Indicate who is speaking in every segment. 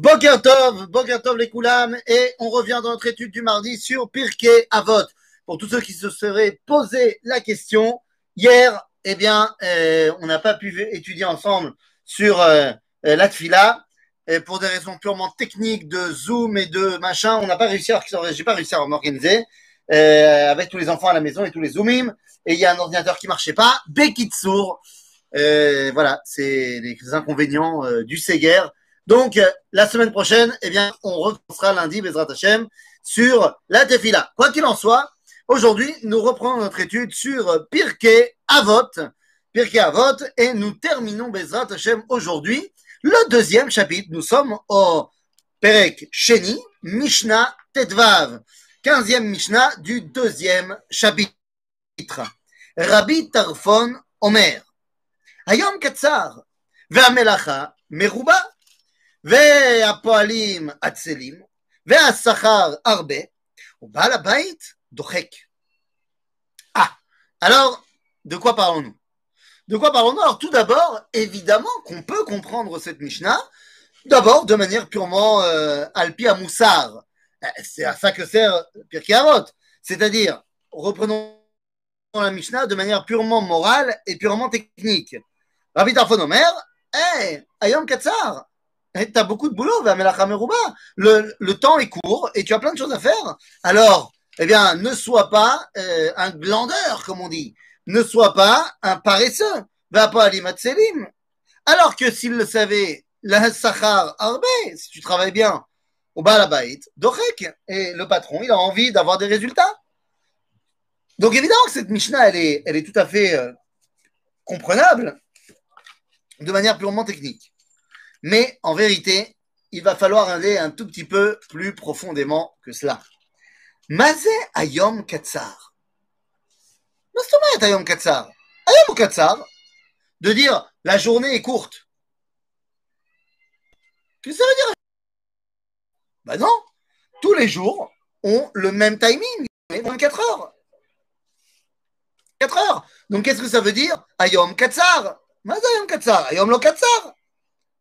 Speaker 1: Boker Tov, Boker Tov les Koulam, et on revient dans notre étude du mardi sur Pirkei Avot. Pour tous ceux qui se seraient posé la question, hier, eh bien, euh, on n'a pas pu étudier ensemble sur euh, euh, la Tfila, et pour des raisons purement techniques de Zoom et de machin, on n'a pas réussi à, j'ai pas réussi à m'organiser, euh, avec tous les enfants à la maison et tous les Zoomim, et il y a un ordinateur qui marchait pas, Bekitsour, euh, voilà, c'est les inconvénients euh, du Seger. Donc, euh, la semaine prochaine, eh bien, on recommencera lundi, Bezrat Hashem, sur la Tefila. Quoi qu'il en soit, aujourd'hui, nous reprenons notre étude sur euh, Pirkei Avot, Pirkei Avot, et nous terminons Bezrat Hashem aujourd'hui, le deuxième chapitre. Nous sommes au Perek Sheni, Mishnah Tetvav, 15e Mishnah du deuxième chapitre. Rabbi Tarfon Omer. Hayom Katsar, Vamelacha, Meruba. והפועלים עצלים, והשכר הרבה, ובעל הבית דוחק. Ah, alors, de quoi parlons-nous De quoi parlons-nous Alors, tout d'abord, évidemment qu'on peut comprendre cette Mishnah, d'abord de manière purement euh, alpi à moussard. C'est à ça que sert Pirkei Avot. C'est-à-dire, reprenons la Mishnah de manière purement morale et purement technique. Rabbi Tarfon Omer, hey, Ayom Katsar, t'as beaucoup de boulot, le, le temps est court et tu as plein de choses à faire. Alors, eh bien, ne sois pas euh, un glandeur, comme on dit. Ne sois pas un paresseux. Va pas à. Alors que s'il le savait, la Sachar Arbe, si tu travailles bien, au bas la baït, Dorek, et le patron, il a envie d'avoir des résultats. Donc évidemment que cette Mishnah, elle est, elle est tout à fait euh, comprenable de manière purement technique. Mais en vérité, il va falloir aller un tout petit peu plus profondément que cela. Mazé Ayom Katsar. Mastomait Ayom Katsar. Ayom Katsar, de dire la journée est courte. Qu'est-ce que ça veut dire? Ben non, tous les jours ont le même timing, 24 heures. 4 heures. Donc qu'est-ce que ça veut dire? Ayom Katsar. Mazayom Katsar, Ayom Lo Katsar.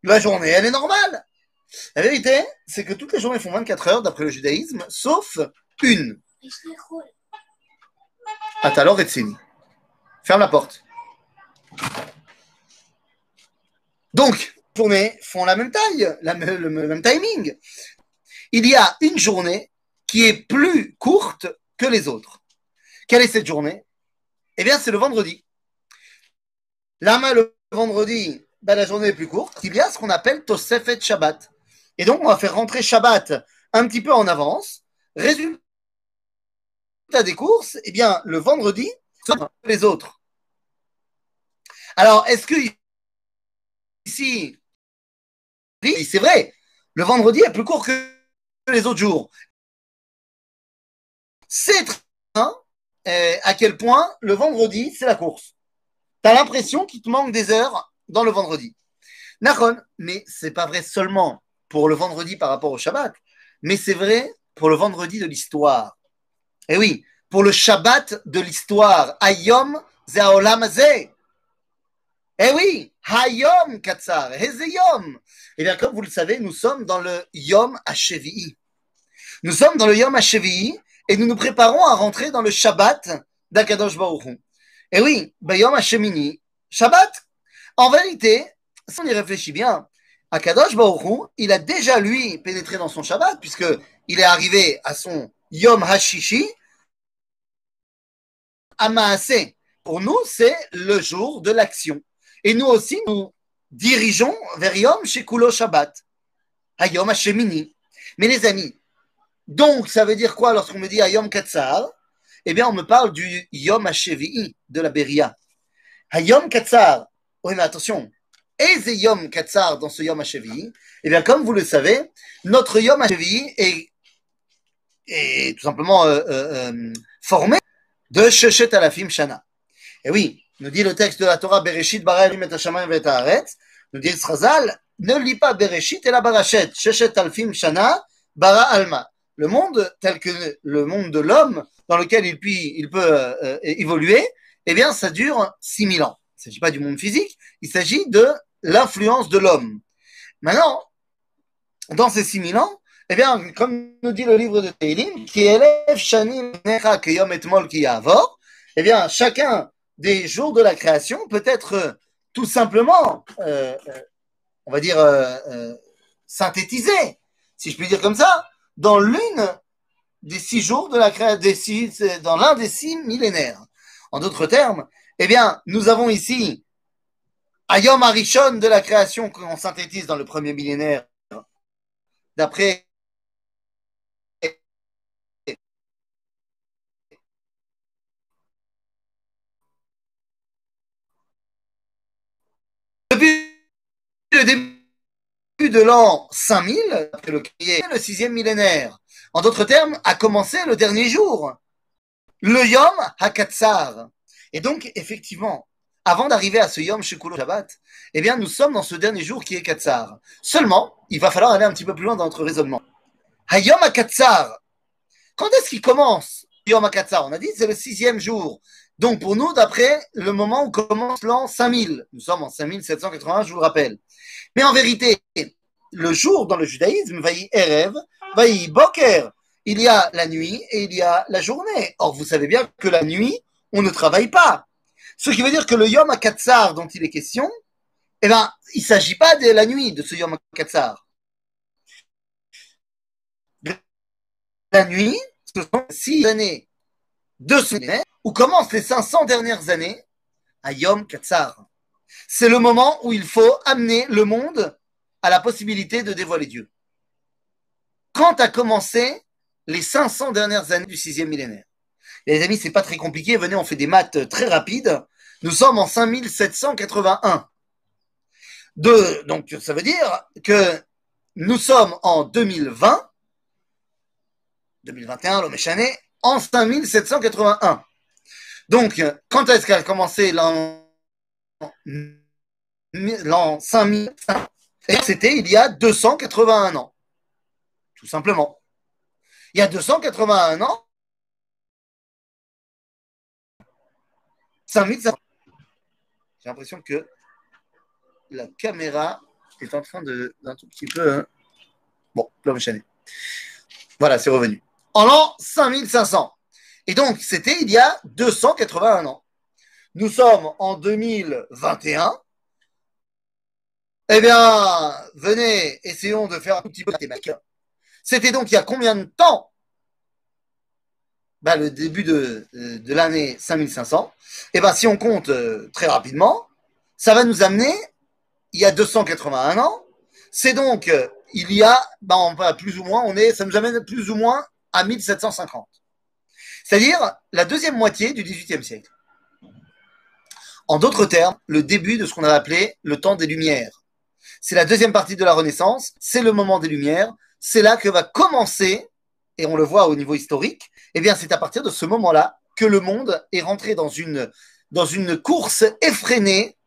Speaker 1: La journée, elle est normale. La vérité, c'est que toutes les journées font 24 heures d'après le judaïsme, sauf une. Atalo Retsini. Ferme la porte. Donc, les journées font la même taille, le même timing. Il y a une journée qui est plus courte que les autres. Quelle est cette journée? Eh bien, c'est le vendredi. Lama le vendredi, ben, la journée est plus courte. Il y a ce qu'on appelle Tosefet Shabbat. Et donc, on va faire rentrer Shabbat un petit peu en avance. Résultat des courses, eh bien, le vendredi, les autres. Alors, est-ce que ici, c'est vrai, le vendredi est plus court que les autres jours. C'est très bien à quel point le vendredi, c'est la course tu as l'impression qu'il te manque des heures dans le vendredi. Nakon, mais c'est pas vrai seulement pour le vendredi par rapport au Shabbat, mais c'est vrai pour le vendredi de l'histoire. Et oui, pour le Shabbat de l'histoire. Ayom Zeaolam Ze. Eh oui, Hayom Katsar, Yom. Eh bien, comme vous le savez, nous sommes dans le Yom Hashevi'i. Nous sommes dans le Yom Hashevi'i et nous nous préparons à rentrer dans le Shabbat d'Akadosh Baruch eh oui, Bayom Hashemini, Shabbat. En vérité, si on y réfléchit bien, Akadosh Baruch il a déjà lui pénétré dans son Shabbat, puisque il est arrivé à son Yom Hashishi, Amaase. Pour nous, c'est le jour de l'action. Et nous aussi, nous dirigeons vers Yom Shekulo Shabbat, à Yom Hashemini. Mais les amis, donc ça veut dire quoi lorsqu'on me dit Yom Katsar? Eh bien, on me parle du Yom HaShevi'i de la Beria. Yom Katsar. Oui, mais attention. Et Yom Katsar dans ce Yom HaShevi'i Eh bien, comme vous le savez, notre Yom HaShevi'i est, tout simplement euh, euh, euh formé de Sheshet Alafim Shana. Et oui, nous dit le texte de la Torah, Bereshit bara et nous dit Srazal, ne lis pas Bereshit et la Barachet, Sheshet Alfim Shana, bara Alma. Le monde tel que le monde de l'homme, dans lequel il, peut, évoluer, eh bien, ça dure 6000 ans. Il ne s'agit pas du monde physique, il s'agit de l'influence de l'homme. Maintenant, dans ces 6000 ans, eh bien, comme nous dit le livre de Teilim, qui élève Shanim Necha Keyom Etmol Ki Yavor, eh bien, chacun des jours de la création peut être euh, tout simplement, euh, euh, on va dire, synthétisé, si je puis dire comme ça, dans l'une des six jours de la création, dans l'un des six millénaires. En d'autres termes, eh bien, nous avons ici Ayom Arishon de la création qu'on synthétise dans le premier millénaire, d'après depuis le début de l'an 5000, après le le sixième millénaire. En d'autres termes, a commencé le dernier jour, le Yom HaKatsar. Et donc, effectivement, avant d'arriver à ce Yom Shekulo Shabbat, eh bien, nous sommes dans ce dernier jour qui est Katsar. Seulement, il va falloir aller un petit peu plus loin dans notre raisonnement. Hayom HaKatsar, quand est-ce qu'il commence Yom HaKatsar? On a dit c'est le sixième jour. Donc, pour nous, d'après le moment où commence l'an 5000, nous sommes en 5780, je vous le rappelle. Mais en vérité, le jour dans le judaïsme, Vaï Erev, Vaï Boker, il y a la nuit et il y a la journée. Or, vous savez bien que la nuit, on ne travaille pas. Ce qui veut dire que le Yom HaKatsar dont il est question, eh ben, il ne s'agit pas de la nuit de ce Yom HaKatsar. La nuit, ce sont six années de ce millénaire où commencent les 500 dernières années à Yom Katsar. C'est le moment où il faut amener le monde à la possibilité de dévoiler Dieu. Quand a commencé les 500 dernières années du sixième millénaire? Les amis, c'est pas très compliqué. Venez, on fait des maths très rapides. Nous sommes en 5781. De, donc, ça veut dire que nous sommes en 2020, 2021, l'homme échané, en 5781. Donc, quand est-ce qu'a commencé l'an l'an 5000 C'était il y a 281 ans. Tout simplement. Il y a 281 ans, 5500. J'ai l'impression que la caméra est en train de d'un tout petit peu. Hein. Bon, l'homme chaîné. Voilà, c'est revenu. En l'an 5500. Et donc, c'était il y a 281 ans. Nous sommes en 2021. Eh bien, venez, essayons de faire un tout petit peu de. C'était donc il y a combien de temps bah, Le début de, de l'année 5500. Eh bien, si on compte euh, très rapidement, ça va nous amener il y a 281 ans. C'est donc, euh, il y a, bah, on plus ou moins, on est, ça nous amène plus ou moins à 1750. C'est-à-dire la deuxième moitié du XVIIIe siècle. En d'autres termes, le début de ce qu'on a appelé le temps des Lumières. C'est la deuxième partie de la Renaissance, c'est le moment des Lumières, c'est là que va commencer, et on le voit au niveau historique, eh bien c'est à partir de ce moment-là que le monde est rentré dans une, course effrénée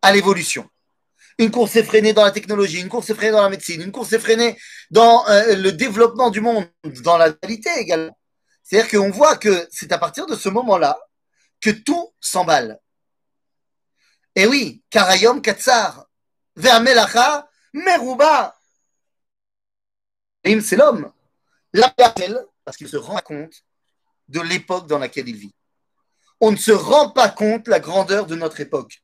Speaker 1: à l'évolution. Une course effrénée dans la technologie, une course effrénée dans la médecine, une course effrénée dans euh, le développement du monde, dans la qualité également. C'est-à-dire qu'on voit que c'est à partir de ce moment-là que tout s'emballe. Et oui, Karayom Katsar, Vermelacha, Meruba. C'est l'homme. La parce qu'il se rend compte de l'époque dans laquelle il vit. On ne se rend pas compte la grandeur de notre époque.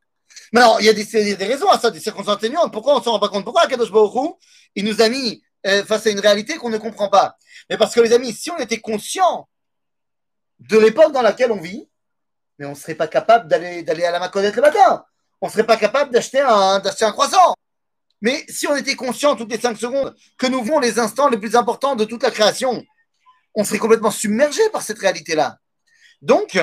Speaker 1: Mais alors, il y a des, raisons à ça, des circonstances atténuantes. Pourquoi on ne s'en rend pas compte? Pourquoi Kadosh Baruch il nous a mis euh, face à une réalité qu'on ne comprend pas? Mais parce que les amis, si on était conscient de l'époque dans laquelle on vit, mais on ne serait pas capable d'aller, à la Maconette le matin. On ne serait pas capable d'acheter un, d'acheter un croissant. Mais si on était conscient toutes les cinq secondes que nous vivons les instants les plus importants de toute la création, on serait complètement submergé par cette réalité-là. Donc,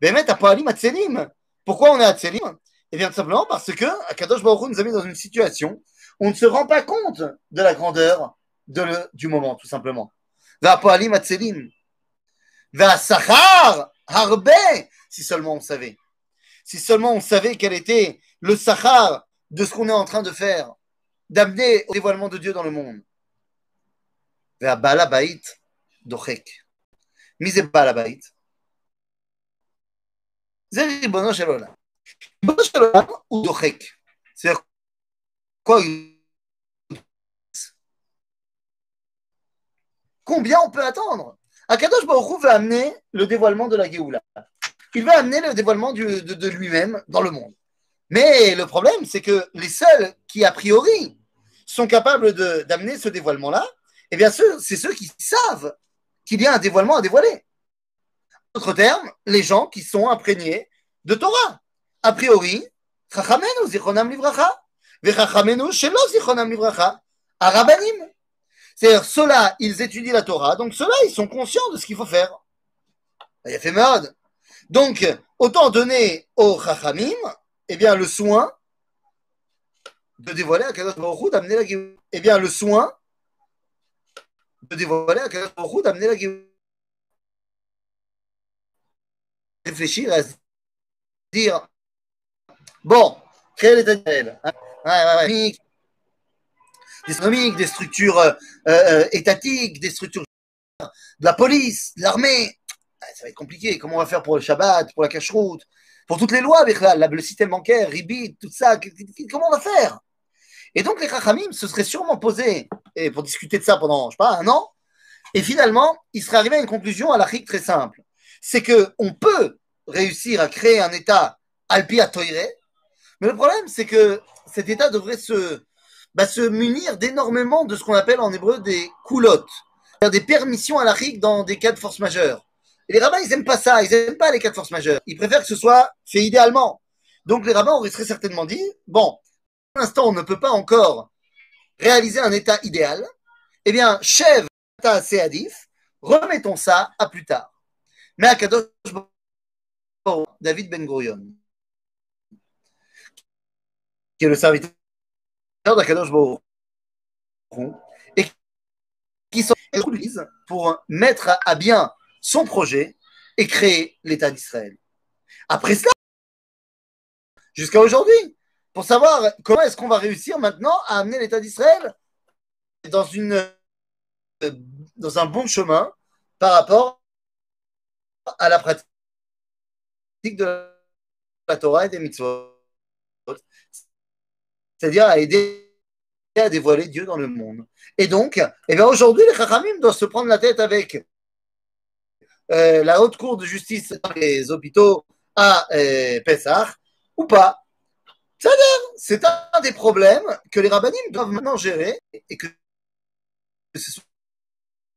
Speaker 1: Bémet à Poalim Atselim. Pourquoi on est à Tselim Eh bien, tout simplement parce que Akadosh Baruch nous a mis dans une situation où on ne se rend pas compte de la grandeur de le, du moment, tout simplement. Va Poalim Atselim. Va Sachar Harbe. Si seulement on savait. Si seulement on savait quel était le Sachar de ce qu'on est en train de faire, d'amener au dévoilement de Dieu dans le monde. Vers Balabait Dochek. Mise Balabait. Zeribono ou Dochek? C'est-à-dire Combien on peut attendre? Akadosh Baruch veut amener le dévoilement de la Géoula. Il veut amener le dévoilement de lui-même dans le monde. Mais le problème, c'est que les seuls qui, a priori, sont capables d'amener ce dévoilement-là, eh bien, c'est ceux qui savent qu'il y a un dévoilement à dévoiler. En d'autres termes, les gens qui sont imprégnés de Torah. A priori, Chachamenu zichronam livracha, vechachamenu shelo zichronam livracha, arabanim. C'est-à-dire, ceux-là, ils étudient la Torah, donc ceux-là, ils sont conscients de ce qu'il faut faire. Il a fait mode. Donc, autant donner aux Chachamim, eh bien, le soin de dévoiler à Kadosh Baruch d'amener la Géoula. Eh bien, le soin de dévoiler à Kadosh Baruch d'amener la Géoula. Réfléchir à dire bon, ouais, ouais, ouais. Des économiques, des structures euh, euh, étatiques, des structures de la police, de l'armée. Ça va être compliqué. Comment on va faire pour le Shabbat, pour la cache-route? Pour toutes les lois le système bancaire, RIBIT, tout ça, comment on va faire? Et donc les Chachamim se seraient sûrement posés et pour discuter de ça pendant, je sais pas, un an, et finalement, ils seraient arrivés à une conclusion à la très simple. C'est qu'on peut réussir à créer un État alpi à mais le problème, c'est que cet État devrait se, bah, se munir d'énormément de ce qu'on appelle en hébreu des coulottes, des permissions à la dans des cas de force majeure. Les rabbins, ils n'aiment pas ça, ils n'aiment pas les cas de force majeure. Ils préfèrent que ce soit fait idéalement. Donc les rabbins auraient très certainement dit, bon, pour l'instant, on ne peut pas encore réaliser un état idéal. Eh bien, chèvre, Seadif, remettons ça à plus tard. Mais à Kadosh David Ben Gurion, qui est le serviteur d'Akadosh Baruch et qui sont pour mettre à bien son projet et créer l'État d'Israël. Après cela, jusqu'à aujourd'hui, pour savoir comment est-ce qu'on va réussir maintenant à amener l'État d'Israël dans, dans un bon chemin par rapport à la pratique de la Torah et des mitzvot. C'est-à-dire à aider à dévoiler Dieu dans le monde. Et donc, eh aujourd'hui, les Chachamim doivent se prendre la tête avec euh, la haute cour de justice dans les hôpitaux à euh, Pessah ou pas. C'est un des problèmes que les rabbinim doivent maintenant gérer et que ce sont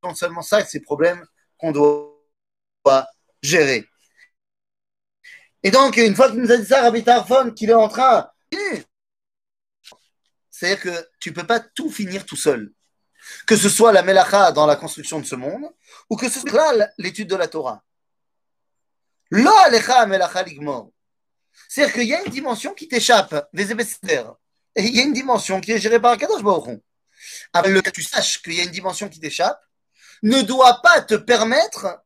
Speaker 1: non seulement ça, ces problèmes qu'on doit gérer. Et donc, une fois qu'il nous a dit ça, Rabbi Tarfon, qu'il est en train, c'est-à-dire que tu ne peux pas tout finir tout seul que ce soit la melacha dans la construction de ce monde, ou que ce soit l'étude de la Torah. Lo alecha melacha ligmor. C'est-à-dire qu'il y a une dimension qui t'échappe, et il y a une dimension qui est gérée par Kadosh Baruch Alors le que tu saches qu'il y a une dimension qui t'échappe, ne doit pas te permettre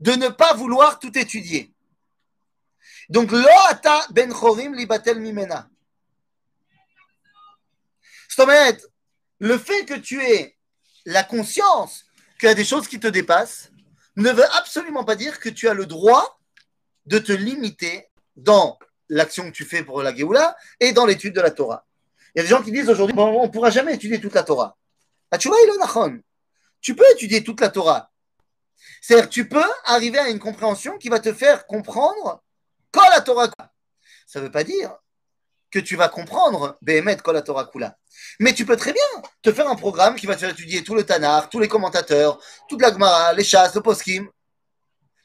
Speaker 1: de ne pas vouloir tout étudier. Donc, lo ata ben chorim libatel mimena. Le fait que tu es la conscience qu'il y a des choses qui te dépassent ne veut absolument pas dire que tu as le droit de te limiter dans l'action que tu fais pour la Géoula et dans l'étude de la Torah. Il y a des gens qui disent aujourd'hui, bon, on ne pourra jamais étudier toute la Torah. Ah, Tu peux étudier toute la Torah. C'est-à-dire, tu peux arriver à une compréhension qui va te faire comprendre quand la Torah. Ça ne veut pas dire que tu vas comprendre Behemet Kol Kula. Mais tu peux très bien te faire un programme qui va te faire étudier tout le Tanar, tous les commentateurs, toute la Gemara, les chasses, le poskim.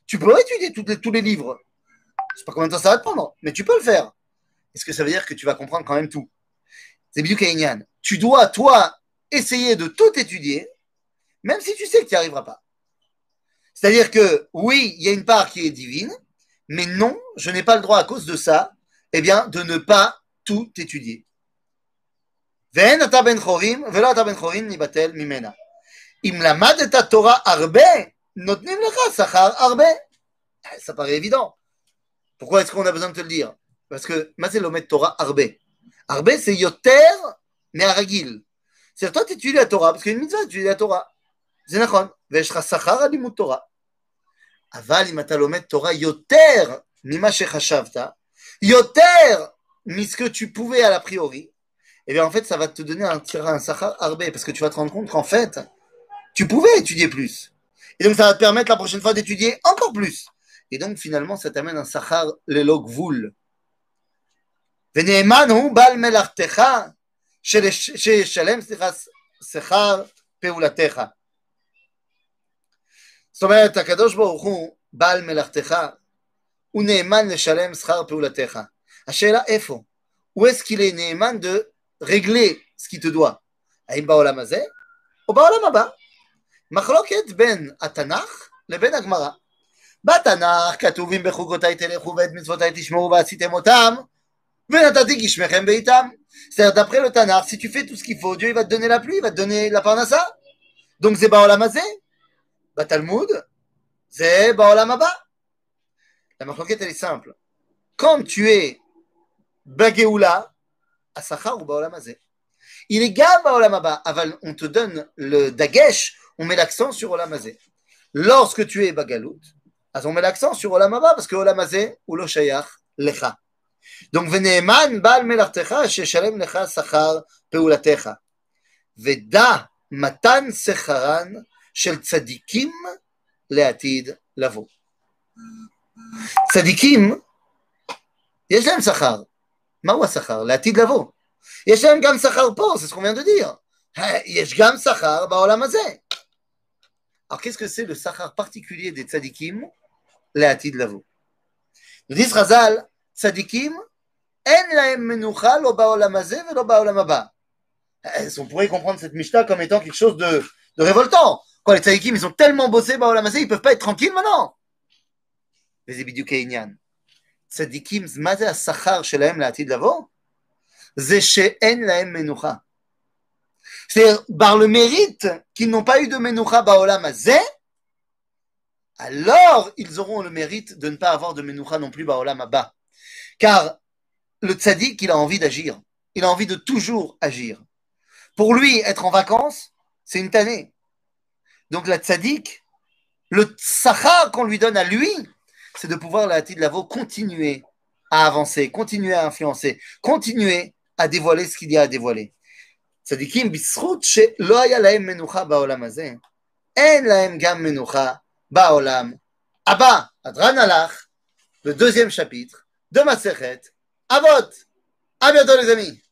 Speaker 1: Tu peux étudier tous les livres. Je sais pas combien de temps ça va te prendre, mais tu peux le faire. Est-ce que ça veut dire que tu vas comprendre quand même tout? C'est Tu dois, toi, essayer de tout étudier, même si tu sais que tu n'y arriveras pas. C'est-à-dire que, oui, il y a une part qui est divine, mais non, je n'ai pas le droit à cause de ça, eh bien, de ne pas tout étudier. ואין אתה בן חורים, ולא אתה בן חורים ניבטל ממנה. אם למדת תורה הרבה, נותנים לך שכר הרבה. Ça paraît évident. Pourquoi est-ce qu'on a besoin de te le dire Parce que, מה זה לומד תורה הרבה? הרבה c'est יותר מהרגיל. C'est-à-dire, toi, tu étudies la Torah, parce qu'il y a une mitzvah, tu étudies la Torah. זה נכון, ויש לך שכר על לימוד תורה. אבל אם אתה לומד תורה יותר ממה שחשבת, יותר מce que tu pouvais à l'a priori, eh bien en fait, ça va te donner un, un sahar arbé, parce que tu vas te rendre compte qu'en fait, tu pouvais étudier plus. Et donc, ça va te permettre la prochaine fois d'étudier encore plus. Et donc, finalement, ça t'amène un sachar lelog voul. ונאמן bal מלאכתך שישלם שכר פעולתך. זאת אומרת, הקדוש ברוך הוא, בעל מלאכתך, הוא נאמן לשלם שכר פעולתך. השאלה איפה? Où est-ce qu'il est neyman de régler ce qu'il te doit האם בעולם הזה או בעולם הבא? מחלוקת בין התנ"ך לבין הגמרא. בתנ"ך כתוב אם בחוקותיי תלכו ואת מצוותיי תשמעו ועשיתם אותם ונתתי גשמכם בעיתם. C'est-à-dire d'après le Tanakh, si tu fais tout ce qu'il faut, Dieu il va te donner la pluie, il va te donner la parnassa. Donc c'est בעולם הזה. בתלמוד זה בעולם הבא. La מחלוקת elle est simple. Quand tu es בגאולה, השכר הוא בעולם הזה. Il est גם בעולם הבא, אבל on te donne le dagesh, on met l'accent sur עולם הזה. Lorsque tu es בגלות, אז on met l'accent sur עולם הבא, parce que עולם הזה הוא לא שייך לך. Donc ונאמן בעל מלאכתך שישלם לך שכר פעולתך. ודע מתן שכרן של צדיקים לעתיד לבוא. צדיקים, יש להם שכר. מהו השכר? לעתיד לבוא. יש להם גם שכר פה, זה ce qu'on vient de dire. יש גם שכר בעולם הזה. Alors qu'est-ce que c'est le sachar particulier des tzadikim לעתיד לבוא? nous disent Razal, tzadikim, אין להם מנוחה לא בעולם הזה ולא בעולם הבא. On pourrait comprendre cette Mishnah comme étant quelque chose de, de révoltant. Quoi, les tzadikim, ils ont tellement bossé בעולם הזה, ils peuvent pas être tranquilles maintenant. וזה בדיוק העניין. צדיקים, מה זה השכר שלהם לעתיד לבוא? זה שאין להם מנוחה. C'est-à-dire, par le mérite qu'ils n'ont pas eu de menoucha baolam azé, alors ils auront le mérite de ne pas avoir de menoucha non plus baolam abba. Car le tzaddik, il a envie d'agir. Il a envie de toujours agir. Pour lui, être en vacances, c'est une tannée. Donc la tzaddik, le sachar qu'on lui donne à lui, c'est de pouvoir la de Lavo continuer à avancer, continuer à influencer, continuer à dévoiler ce qu'il y a à dévoiler. צדיקים בזכות שלא היה להם מנוחה בעולם הזה, אין להם גם מנוחה בעולם הבא. הדרן הלך, le deuxième chapitre de Masechet Avot. À bientôt les amis